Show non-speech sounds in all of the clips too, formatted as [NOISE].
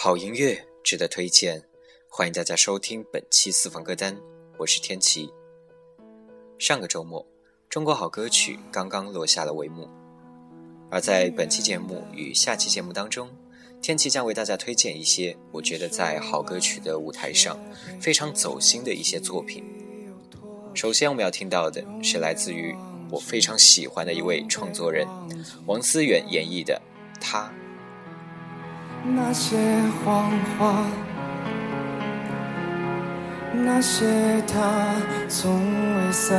好音乐值得推荐，欢迎大家收听本期私房歌单，我是天琪。上个周末，中国好歌曲刚刚落下了帷幕，而在本期节目与下期节目当中，天琪将为大家推荐一些我觉得在好歌曲的舞台上非常走心的一些作品。首先我们要听到的是来自于我非常喜欢的一位创作人王思远演绎的《他》。那些谎话，那些他从未散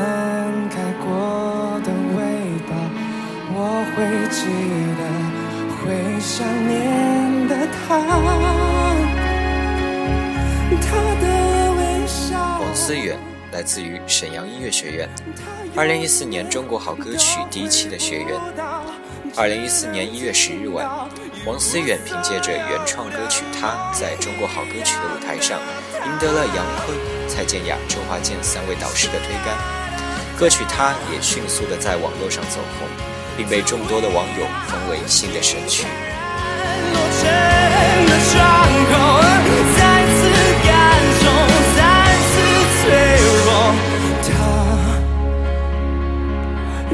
开过的味道，我会记得，会想念的他，他的微笑。王思远来自于沈阳音乐学院，二零一四年中国好歌曲第一期的学员。二零一四年一月十日晚。王思远凭借着原创歌曲《他》在中国好歌曲的舞台上，赢得了杨坤、蔡健雅、周华健三位导师的推杆。歌曲《他》也迅速的在网络上走红，并被众多的网友封为新的神曲。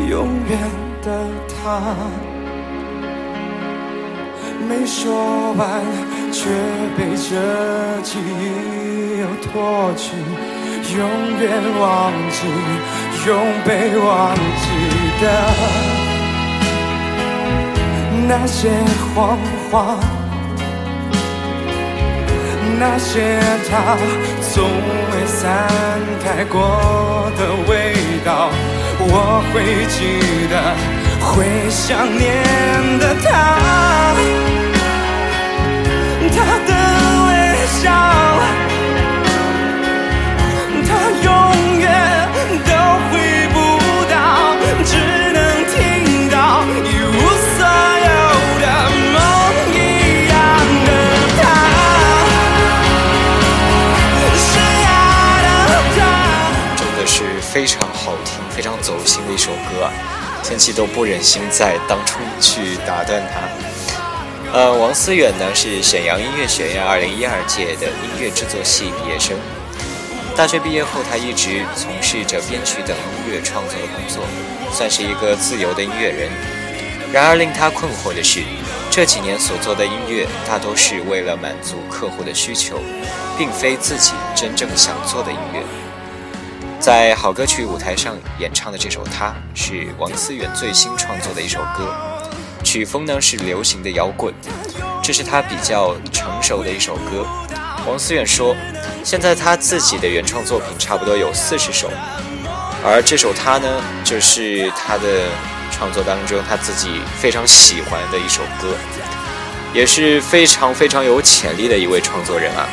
永远的他。没说完，却被这记忆又拖去，永远忘记，永被忘记的那些谎话，那些他从未散开过的味道，我会记得。会想念的他，他的微笑，他永远都回不到，只能听到一无所有的梦一样的他，是爱的他。真的是非常好听、非常走心的一首歌！天气都不忍心在当初去打断他。呃，王思远呢是沈阳音乐学院二零一二届的音乐制作系毕业生。大学毕业后，他一直从事着编曲等音乐创作的工作，算是一个自由的音乐人。然而令他困惑的是，这几年所做的音乐大多是为了满足客户的需求，并非自己真正想做的音乐。在好歌曲舞台上演唱的这首《他》是王思远最新创作的一首歌，曲风呢是流行的摇滚，这是他比较成熟的一首歌。王思远说，现在他自己的原创作品差不多有四十首，而这首《他》呢，就是他的创作当中他自己非常喜欢的一首歌，也是非常非常有潜力的一位创作人啊，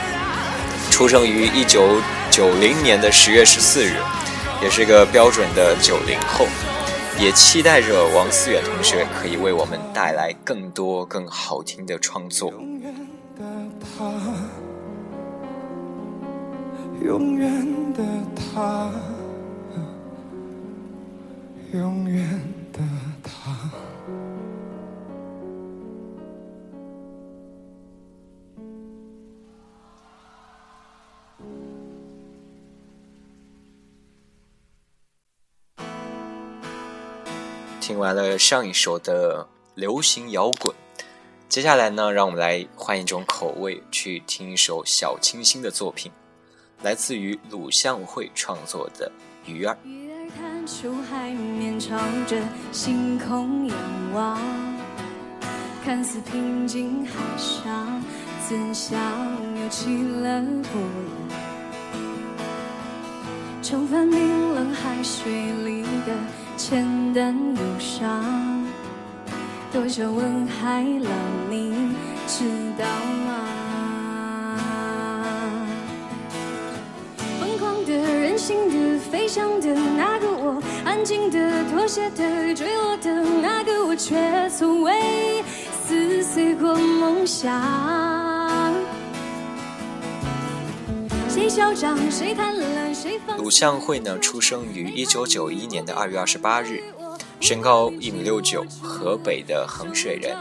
出生于一九。九零年的十月十四日，也是一个标准的九零后，也期待着王思远同学可以为我们带来更多更好听的创作。永远的他，永远的听完了上一首的流行摇滚，接下来呢，让我们来换一种口味，去听一首小清新的作品，来自于鲁向会创作的《鱼儿》。鱼儿探出海面，朝着星空仰望，看似平静海上，怎想又起了波澜？重返冰冷海水里的。浅淡忧伤，多少问海浪，你知道吗？疯狂的、任性的、飞翔的那个我，安静的、妥协的、坠落的那个我，却从未撕碎过梦想。谁嚣张？谁贪婪鲁向会呢，出生于一九九一年的二月二十八日，身高一米六九，河北的衡水人。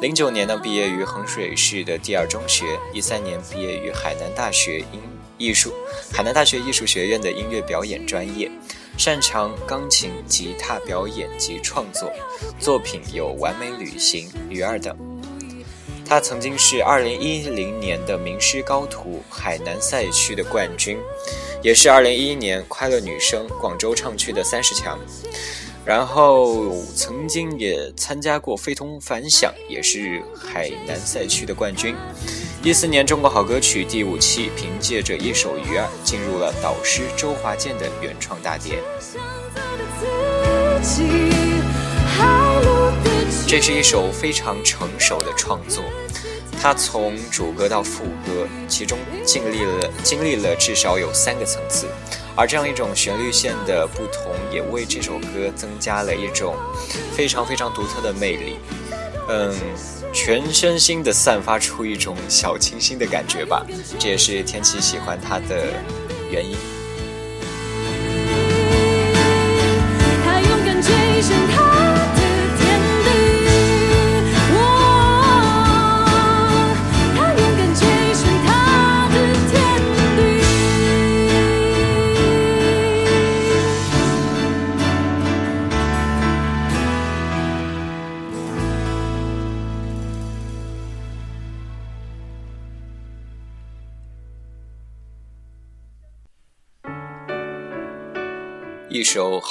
零九年呢，毕业于衡水市的第二中学，一三年毕业于海南大学音艺术海南大学艺术学院的音乐表演专业，擅长钢琴、吉他表演及创作，作品有《完美旅行》《鱼儿》等。他曾经是二零一零年的名师高徒海南赛区的冠军，也是二零一一年快乐女声广州唱区的三十强。然后曾经也参加过非同凡响，也是海南赛区的冠军。一四年中国好歌曲第五期，凭借着一首《鱼儿》进入了导师周华健的原创大碟。这是一首非常成熟的创作，它从主歌到副歌，其中经历了经历了至少有三个层次。而这样一种旋律线的不同，也为这首歌增加了一种非常非常独特的魅力。嗯，全身心的散发出一种小清新的感觉吧，这也是天琪喜欢它的原因。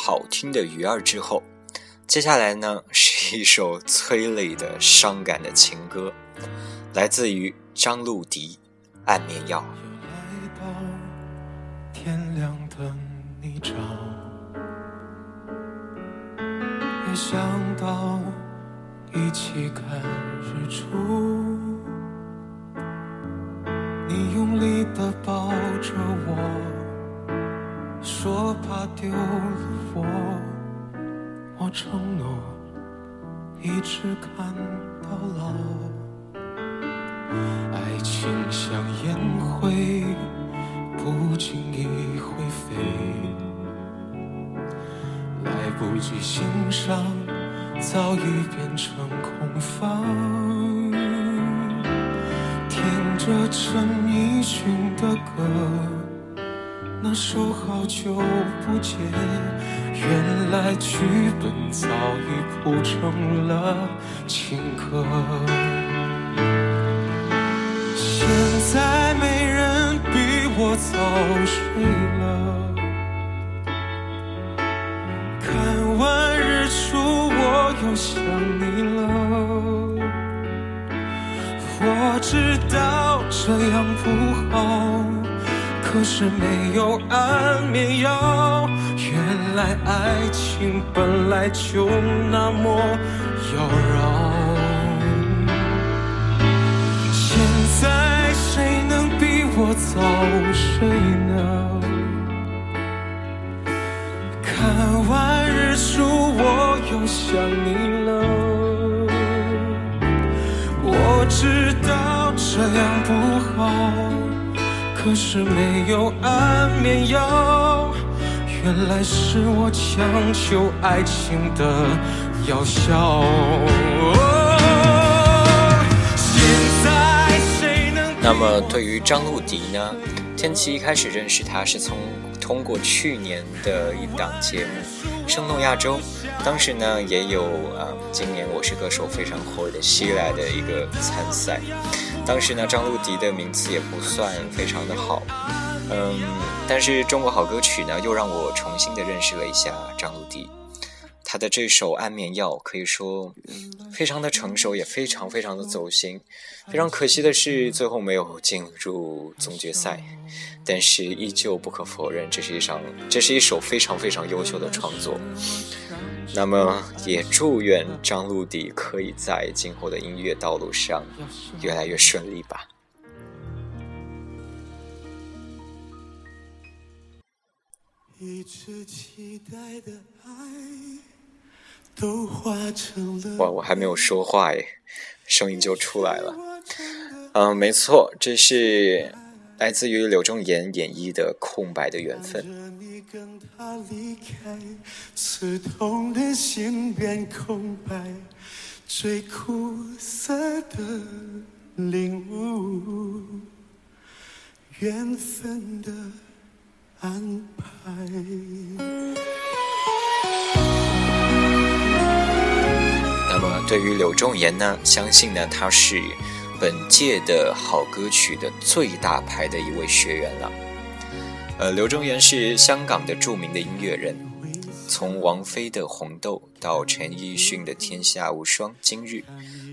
好听的《鱼儿》之后，接下来呢 [LAUGHS] 是一首催泪的伤感的情歌，来自于张露迪，《安眠药》。天亮等你找，也想到一起看日出，你用力的抱着我。说怕丢了我，我承诺一直看到老。爱情像烟灰，不经意会飞，来不及欣赏，早已变成空房。听着陈奕迅的歌。那首好久不见，原来剧本早已谱成了情歌。现在没人比我早睡了，看完日出我又想你了。我知道这样不好。可是没有安眠药，原来爱情本来就那么妖娆。现在谁能比我早睡呢？看完日出我又想你了，我知道这样不好。可是没有安眠药，原来是我强求爱情的药效。那么对于张露迪呢？天琪一开始认识她是从通过去年的一档节目《生动亚洲》，当时呢也有啊，今年我是歌手非常火的西来的一个参赛。当时呢，张露迪的名次也不算非常的好，嗯，但是中国好歌曲呢，又让我重新的认识了一下张露迪。她的这首《安眠药》可以说非常的成熟，也非常非常的走心。非常可惜的是，最后没有进入总决赛，但是依旧不可否认，这是一场，这是一首非常非常优秀的创作。那么，也祝愿张露迪可以在今后的音乐道路上越来越顺利吧。哇，我还没有说话哎，声音就出来了。嗯，没错，这是。来自于柳宗言演绎的《空白的缘分》。跟他离开，刺痛的心变空白，最苦涩的领悟，缘分的安排。那么对于柳重言呢，相信呢他是本届的好歌曲的最大牌的一位学员了。呃，柳重言是香港的著名的音乐人，从王菲的《红豆》到陈奕迅的《天下无双》《今日》，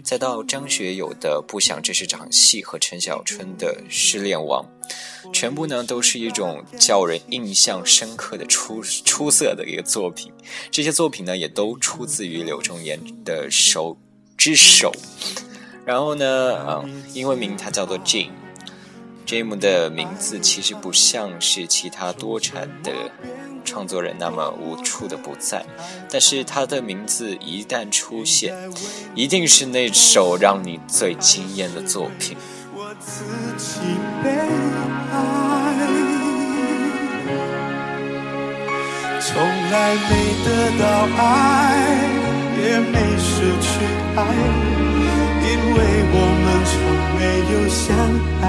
再到张学友的《不想这是场戏》和陈小春的《失恋王》，全部呢都是一种叫人印象深刻的出出色的一个作品。这些作品呢也都出自于柳重言的手之手。然后呢，嗯，英文名它叫做 Jim。Jim 的名字其实不像是其他多产的创作人那么无处的不在，但是他的名字一旦出现，一定是那首让你最惊艳的作品。我自己被爱，从来没得到爱，也没失去爱，为我们从没有相爱。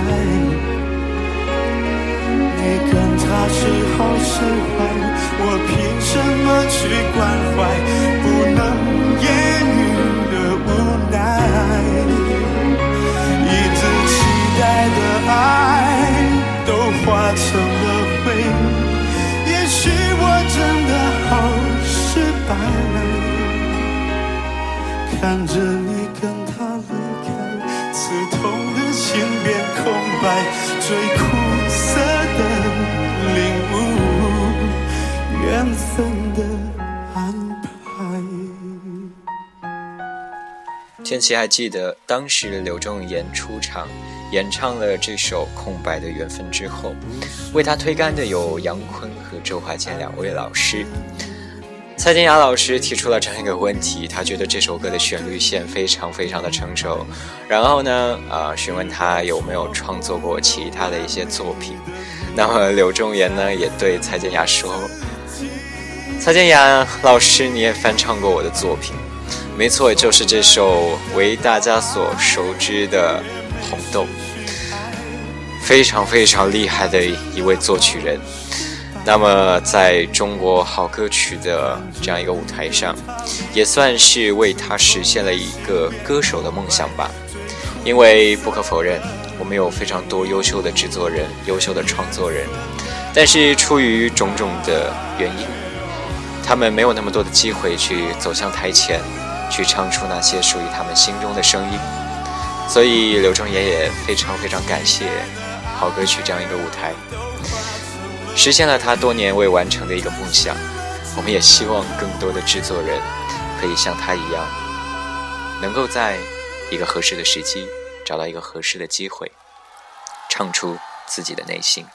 你跟他是好是坏，我凭什么去关怀不能言语的无奈？一直期待的爱都化成了灰，也许我真的好失败。看着白，最苦涩。缘分的安排。千玺还记得，当时柳重言出场演唱了这首《空白的缘分》之后，为他推杆的有杨坤和周华健两位老师。蔡健雅老师提出了这样一个问题，他觉得这首歌的旋律线非常非常的成熟，然后呢，啊，询问他有没有创作过其他的一些作品。那么柳重言呢，也对蔡健雅说。蔡健雅老师，你也翻唱过我的作品，没错，就是这首为大家所熟知的《红豆》，非常非常厉害的一位作曲人。那么，在中国好歌曲的这样一个舞台上，也算是为他实现了一个歌手的梦想吧。因为不可否认，我们有非常多优秀的制作人、优秀的创作人，但是出于种种的原因。他们没有那么多的机会去走向台前，去唱出那些属于他们心中的声音，所以刘忠言也非常非常感谢好歌曲这样一个舞台，实现了他多年未完成的一个梦想。我们也希望更多的制作人可以像他一样，能够在一个合适的时机找到一个合适的机会，唱出自己的内心。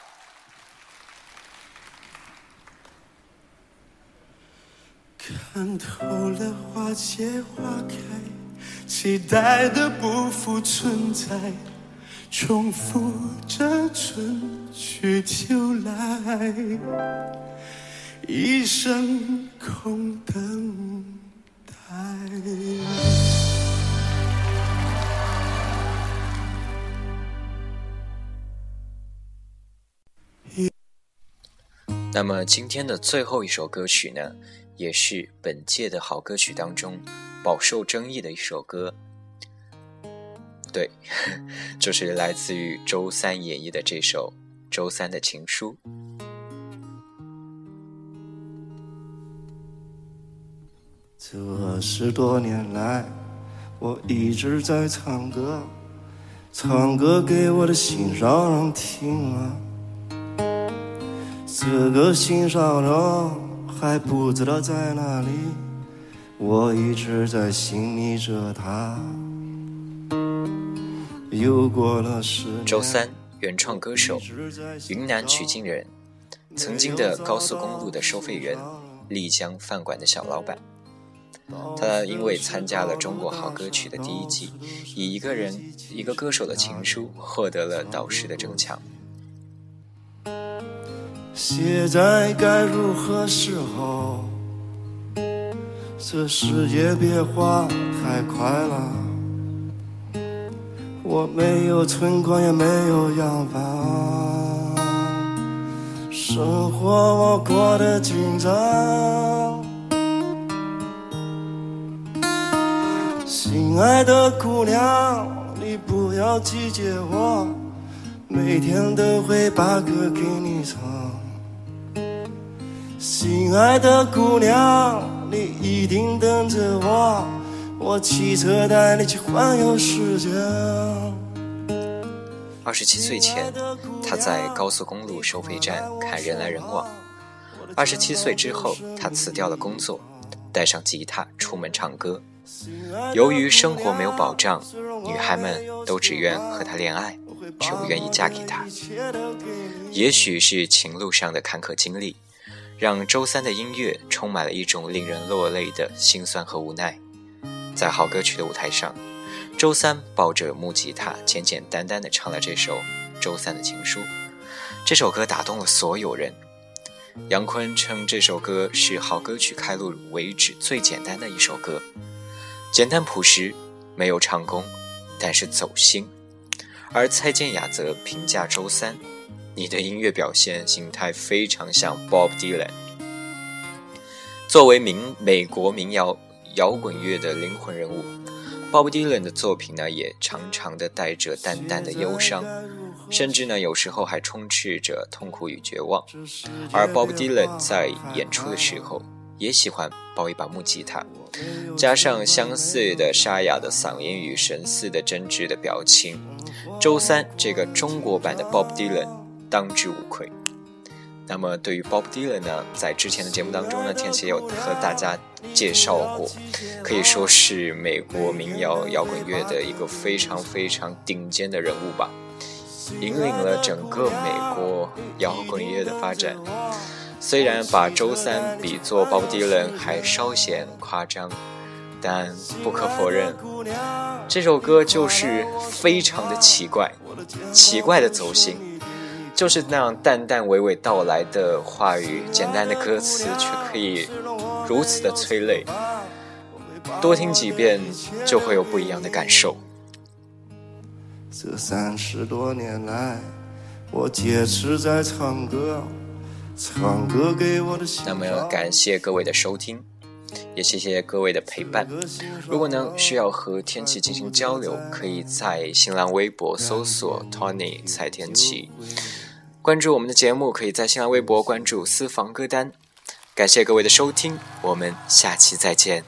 看透了花谢花开，期待的不复存在，重复着春去秋来，一生空等待。那么今天的最后一首歌曲呢？也是本届的好歌曲当中饱受争议的一首歌，对，[LAUGHS] 就是来自于周三演绎的这首《周三的情书》。这十多年来，我一直在唱歌，唱歌给我的心上人听啊，这个心上人。还不知道在哪里，我一直在心里着他。又过了十周三，原创歌手，云南曲靖人，曾经的高速公路的收费员，丽江饭馆的小老板。他因为参加了《中国好歌曲》的第一季，以一个人一个歌手的情书获得了导师的争抢。现在该如何是好，这世界变化太快了，我没有存款也没有洋房，生活我过得紧张。心爱的姑娘，你不要拒绝我，每天都会把歌给你唱。心爱的姑娘，你一定等着我，我骑车带你去环游世界。二十七岁前，他在高速公路收费站看人来人往；二十七岁之后，他辞掉了工作，带上吉他出门唱歌。由于生活没有保障，女孩们都只愿和他恋爱，却不愿意嫁给他。也许是情路上的坎坷经历。让周三的音乐充满了一种令人落泪的心酸和无奈。在好歌曲的舞台上，周三抱着木吉他，简简单单地唱了这首《周三的情书》。这首歌打动了所有人。杨坤称这首歌是好歌曲开录为止最简单的一首歌，简单朴实，没有唱功，但是走心。而蔡健雅则评价周三。你的音乐表现形态非常像 Bob Dylan。作为民美国民谣摇滚乐的灵魂人物，Bob Dylan 的作品呢，也常常的带着淡淡的忧伤，甚至呢，有时候还充斥着痛苦与绝望。而 Bob Dylan 在演出的时候，也喜欢抱一把木吉他，加上相似的沙哑的嗓音与神似的真挚的表情。周三这个中国版的 Bob Dylan。当之无愧。那么，对于 Bob Dylan 呢，在之前的节目当中呢，天琪有和大家介绍过，可以说是美国民谣摇滚乐的一个非常非常顶尖的人物吧，引领了整个美国摇滚乐的发展。虽然把周三比作 Bob Dylan 还稍显夸张，但不可否认，这首歌就是非常的奇怪，奇怪的走心。就是那样淡淡娓娓道来的话语，简单的歌词，却可以如此的催泪。多听几遍，就会有不一样的感受。这三十多年来，我坚持在唱歌，唱歌给我的那么感谢各位的收听，也谢谢各位的陪伴。如果呢需要和天气进行交流，可以在新浪微博搜索 Tony 蔡天气。关注我们的节目，可以在新浪微博关注私房歌单。感谢各位的收听，我们下期再见。